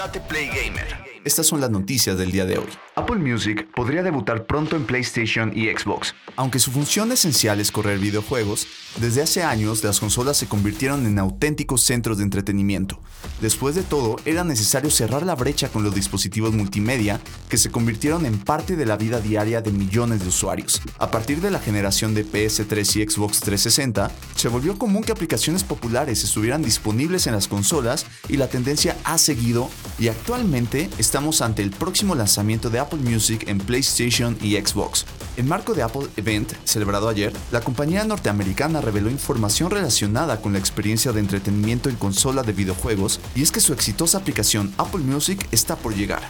Date Play Gamer. Estas son las noticias del día de hoy. Apple Music podría debutar pronto en PlayStation y Xbox. Aunque su función esencial es correr videojuegos, desde hace años las consolas se convirtieron en auténticos centros de entretenimiento. Después de todo, era necesario cerrar la brecha con los dispositivos multimedia que se convirtieron en parte de la vida diaria de millones de usuarios. A partir de la generación de PS3 y Xbox 360, se volvió común que aplicaciones populares estuvieran disponibles en las consolas y la tendencia ha seguido y actualmente estamos ante el próximo lanzamiento de Apple Music en PlayStation y Xbox. En marco de Apple Event, celebrado ayer, la compañía norteamericana reveló información relacionada con la experiencia de entretenimiento en consola de videojuegos y es que su exitosa aplicación Apple Music está por llegar.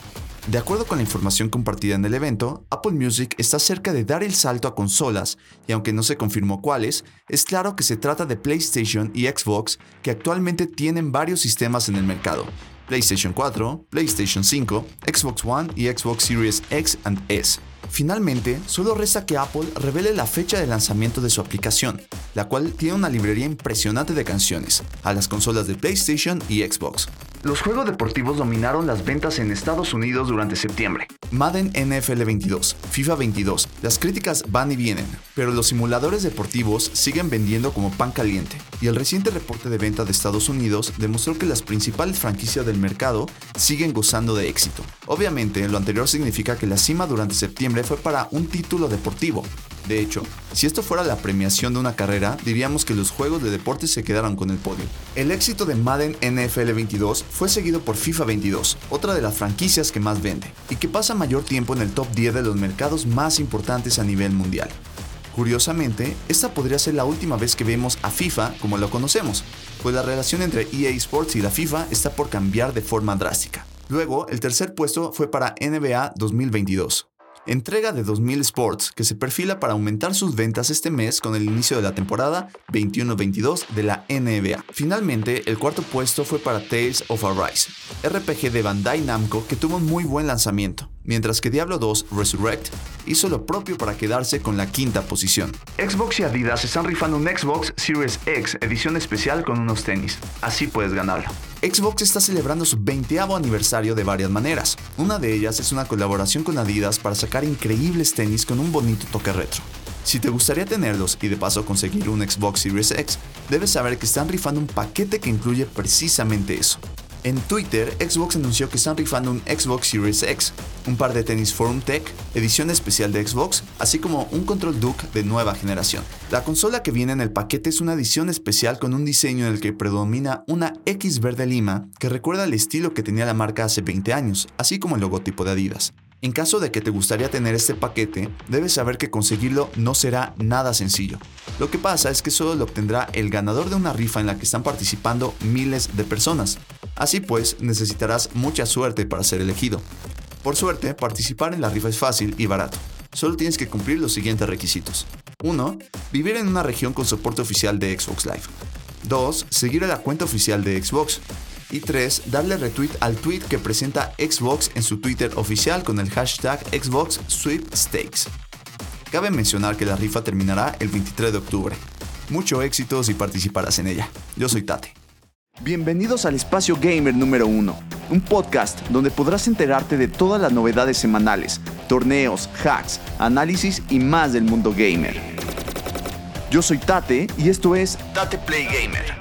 De acuerdo con la información compartida en el evento, Apple Music está cerca de dar el salto a consolas, y aunque no se confirmó cuáles, es claro que se trata de PlayStation y Xbox que actualmente tienen varios sistemas en el mercado, PlayStation 4, PlayStation 5, Xbox One y Xbox Series X and S. Finalmente, solo resta que Apple revele la fecha de lanzamiento de su aplicación, la cual tiene una librería impresionante de canciones, a las consolas de PlayStation y Xbox. Los juegos deportivos dominaron las ventas en Estados Unidos durante septiembre. Madden NFL 22, FIFA 22, las críticas van y vienen, pero los simuladores deportivos siguen vendiendo como pan caliente, y el reciente reporte de venta de Estados Unidos demostró que las principales franquicias del mercado siguen gozando de éxito. Obviamente, lo anterior significa que la cima durante septiembre fue para un título deportivo, de hecho, si esto fuera la premiación de una carrera, diríamos que los juegos de deportes se quedaron con el podio. El éxito de Madden NFL 22 fue seguido por FIFA 22, otra de las franquicias que más vende, y que pasa mayor tiempo en el top 10 de los mercados más importantes a nivel mundial. Curiosamente, esta podría ser la última vez que vemos a FIFA como lo conocemos, pues la relación entre EA Sports y la FIFA está por cambiar de forma drástica. Luego, el tercer puesto fue para NBA 2022 entrega de 2000 Sports, que se perfila para aumentar sus ventas este mes con el inicio de la temporada 21-22 de la NBA. Finalmente, el cuarto puesto fue para Tales of Arise, RPG de Bandai Namco que tuvo un muy buen lanzamiento mientras que Diablo 2 Resurrect hizo lo propio para quedarse con la quinta posición. Xbox y Adidas están rifando un Xbox Series X edición especial con unos tenis. Así puedes ganarlo. Xbox está celebrando su 20 aniversario de varias maneras. Una de ellas es una colaboración con Adidas para sacar increíbles tenis con un bonito toque retro. Si te gustaría tenerlos y de paso conseguir un Xbox Series X, debes saber que están rifando un paquete que incluye precisamente eso. En Twitter, Xbox anunció que están rifando un Xbox Series X, un par de tenis Forum Tech, edición especial de Xbox, así como un Control Duke de nueva generación. La consola que viene en el paquete es una edición especial con un diseño en el que predomina una X verde lima que recuerda el estilo que tenía la marca hace 20 años, así como el logotipo de Adidas. En caso de que te gustaría tener este paquete, debes saber que conseguirlo no será nada sencillo. Lo que pasa es que solo lo obtendrá el ganador de una rifa en la que están participando miles de personas. Así pues, necesitarás mucha suerte para ser elegido. Por suerte, participar en la rifa es fácil y barato. Solo tienes que cumplir los siguientes requisitos. 1. Vivir en una región con soporte oficial de Xbox Live. 2. Seguir a la cuenta oficial de Xbox. Y 3. Darle retweet al tweet que presenta Xbox en su Twitter oficial con el hashtag Xbox Sweepstakes. Cabe mencionar que la rifa terminará el 23 de octubre. Mucho éxito si participarás en ella. Yo soy Tate. Bienvenidos al Espacio Gamer número 1, un podcast donde podrás enterarte de todas las novedades semanales, torneos, hacks, análisis y más del mundo gamer. Yo soy Tate y esto es Tate Play Gamer.